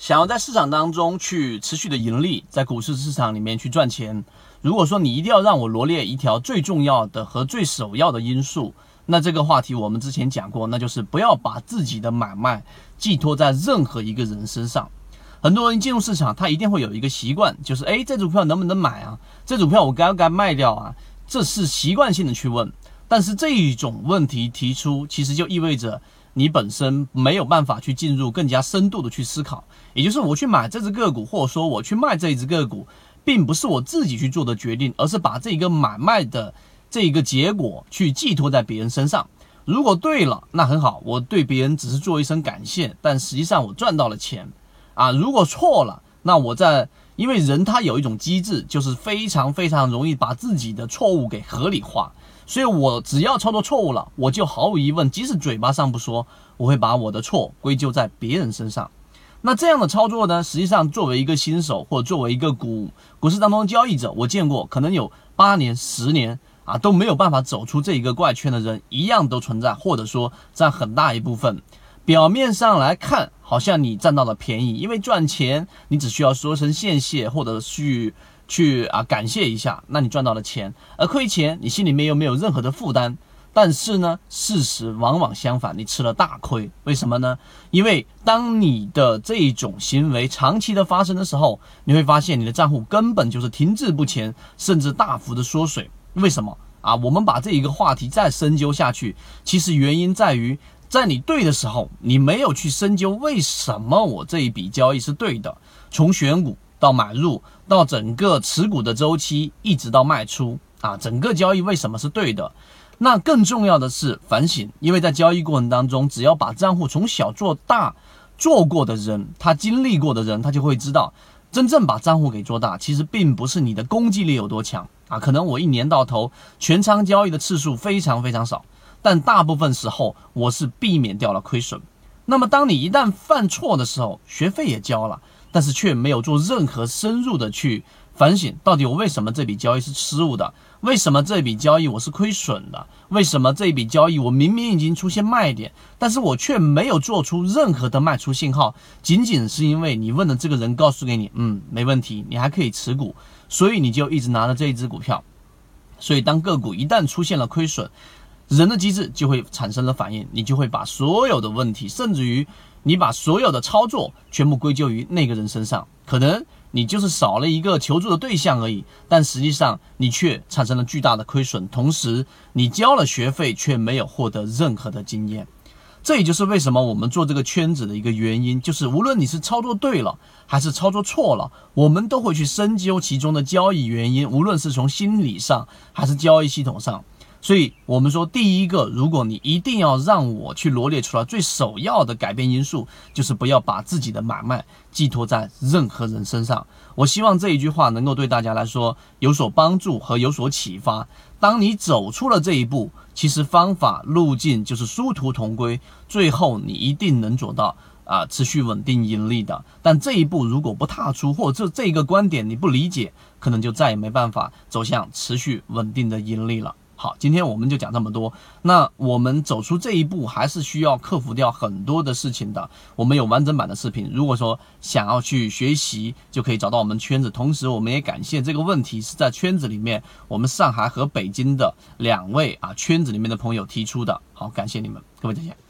想要在市场当中去持续的盈利，在股市市场里面去赚钱，如果说你一定要让我罗列一条最重要的和最首要的因素，那这个话题我们之前讲过，那就是不要把自己的买卖寄托在任何一个人身上。很多人进入市场，他一定会有一个习惯，就是哎，这组票能不能买啊？这组票我该不该卖掉啊？这是习惯性的去问。但是这一种问题提出，其实就意味着。你本身没有办法去进入更加深度的去思考，也就是我去买这只个股，或者说我去卖这一只个股，并不是我自己去做的决定，而是把这个买卖的这一个结果去寄托在别人身上。如果对了，那很好，我对别人只是做一声感谢，但实际上我赚到了钱啊。如果错了，那我在，因为人他有一种机制，就是非常非常容易把自己的错误给合理化。所以，我只要操作错误了，我就毫无疑问，即使嘴巴上不说，我会把我的错归咎在别人身上。那这样的操作呢？实际上，作为一个新手，或者作为一个股股市当中交易者，我见过可能有八年、十年啊都没有办法走出这一个怪圈的人，一样都存在，或者说占很大一部分。表面上来看，好像你占到了便宜，因为赚钱，你只需要说声谢谢，或者去。去啊，感谢一下，那你赚到了钱，而亏钱，你心里面又没有任何的负担。但是呢，事实往往相反，你吃了大亏。为什么呢？因为当你的这种行为长期的发生的时候，你会发现你的账户根本就是停滞不前，甚至大幅的缩水。为什么啊？我们把这一个话题再深究下去，其实原因在于，在你对的时候，你没有去深究为什么我这一笔交易是对的，从选股。到买入，到整个持股的周期，一直到卖出啊，整个交易为什么是对的？那更重要的是反省，因为在交易过程当中，只要把账户从小做大，做过的人，他经历过的人，他就会知道，真正把账户给做大，其实并不是你的攻击力有多强啊。可能我一年到头全仓交易的次数非常非常少，但大部分时候我是避免掉了亏损。那么当你一旦犯错的时候，学费也交了。但是却没有做任何深入的去反省，到底我为什么这笔交易是失误的？为什么这笔交易我是亏损的？为什么这笔交易我明明已经出现卖点，但是我却没有做出任何的卖出信号？仅仅是因为你问的这个人告诉给你，嗯，没问题，你还可以持股，所以你就一直拿着这一只股票。所以当个股一旦出现了亏损，人的机制就会产生了反应，你就会把所有的问题，甚至于。你把所有的操作全部归咎于那个人身上，可能你就是少了一个求助的对象而已，但实际上你却产生了巨大的亏损，同时你交了学费却没有获得任何的经验。这也就是为什么我们做这个圈子的一个原因，就是无论你是操作对了还是操作错了，我们都会去深究其中的交易原因，无论是从心理上还是交易系统上。所以，我们说，第一个，如果你一定要让我去罗列出来最首要的改变因素，就是不要把自己的买卖寄托在任何人身上。我希望这一句话能够对大家来说有所帮助和有所启发。当你走出了这一步，其实方法路径就是殊途同归，最后你一定能做到啊，持续稳定盈利的。但这一步如果不踏出，或者这这个观点你不理解，可能就再也没办法走向持续稳定的盈利了。好，今天我们就讲这么多。那我们走出这一步，还是需要克服掉很多的事情的。我们有完整版的视频，如果说想要去学习，就可以找到我们圈子。同时，我们也感谢这个问题是在圈子里面，我们上海和北京的两位啊圈子里面的朋友提出的。好，感谢你们，各位再见。